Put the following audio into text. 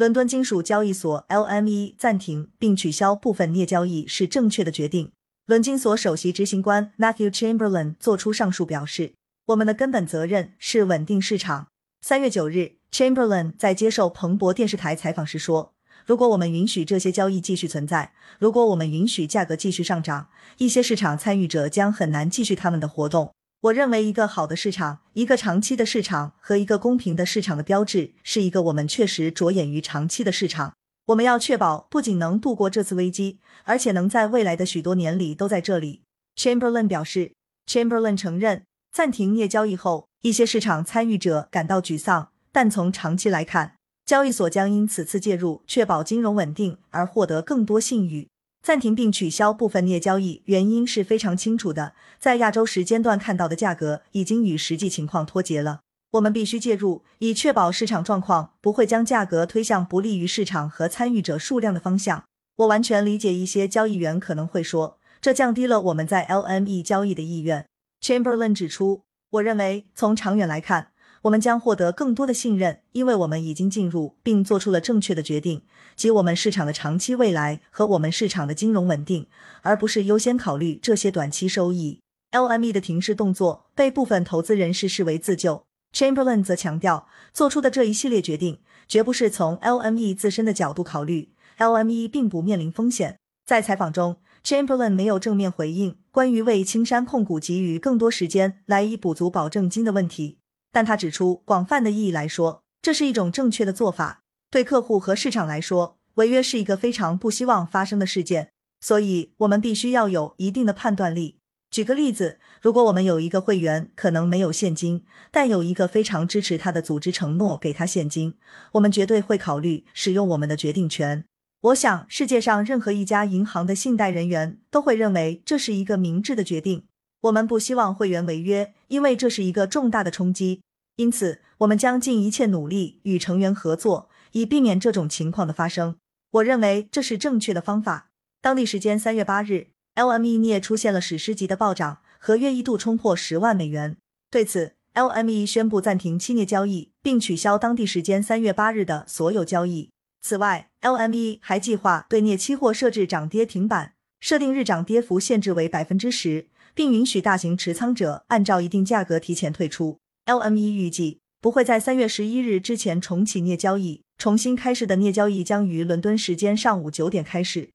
伦敦金属交易所 （LME） 暂停并取消部分镍交易是正确的决定。伦金所首席执行官 Matthew Chamberlain 作出上述表示：“我们的根本责任是稳定市场。”三月九日，Chamberlain 在接受彭博电视台采访时说：“如果我们允许这些交易继续存在，如果我们允许价格继续上涨，一些市场参与者将很难继续他们的活动。”我认为，一个好的市场、一个长期的市场和一个公平的市场的标志，是一个我们确实着眼于长期的市场。我们要确保不仅能度过这次危机，而且能在未来的许多年里都在这里。Chamberlain 表示，Chamberlain 承认，暂停镍交易后，一些市场参与者感到沮丧，但从长期来看，交易所将因此次介入，确保金融稳定而获得更多信誉。暂停并取消部分镍交易，原因是非常清楚的。在亚洲时间段看到的价格已经与实际情况脱节了。我们必须介入，以确保市场状况不会将价格推向不利于市场和参与者数量的方向。我完全理解一些交易员可能会说，这降低了我们在 LME 交易的意愿。Chamberlain 指出，我认为从长远来看。我们将获得更多的信任，因为我们已经进入并做出了正确的决定，即我们市场的长期未来和我们市场的金融稳定，而不是优先考虑这些短期收益。LME 的停市动作被部分投资人士视为自救。Chamberlain 则强调，做出的这一系列决定绝不是从 LME 自身的角度考虑，LME 并不面临风险。在采访中，Chamberlain 没有正面回应关于为青山控股给予更多时间来以补足保证金的问题。但他指出，广泛的意义来说，这是一种正确的做法。对客户和市场来说，违约是一个非常不希望发生的事件，所以我们必须要有一定的判断力。举个例子，如果我们有一个会员可能没有现金，但有一个非常支持他的组织承诺给他现金，我们绝对会考虑使用我们的决定权。我想，世界上任何一家银行的信贷人员都会认为这是一个明智的决定。我们不希望会员违约，因为这是一个重大的冲击。因此，我们将尽一切努力与成员合作，以避免这种情况的发生。我认为这是正确的方法。当地时间三月八日，LME 镍出现了史诗级的暴涨，合约一度冲破十万美元。对此，LME 宣布暂停期镍交易，并取消当地时间三月八日的所有交易。此外，LME 还计划对镍期货设置涨跌停板，设定日涨跌幅限制为百分之十。并允许大型持仓者按照一定价格提前退出。LME 预计不会在三月十一日之前重启镍交易，重新开市的镍交易将于伦敦时间上午九点开始。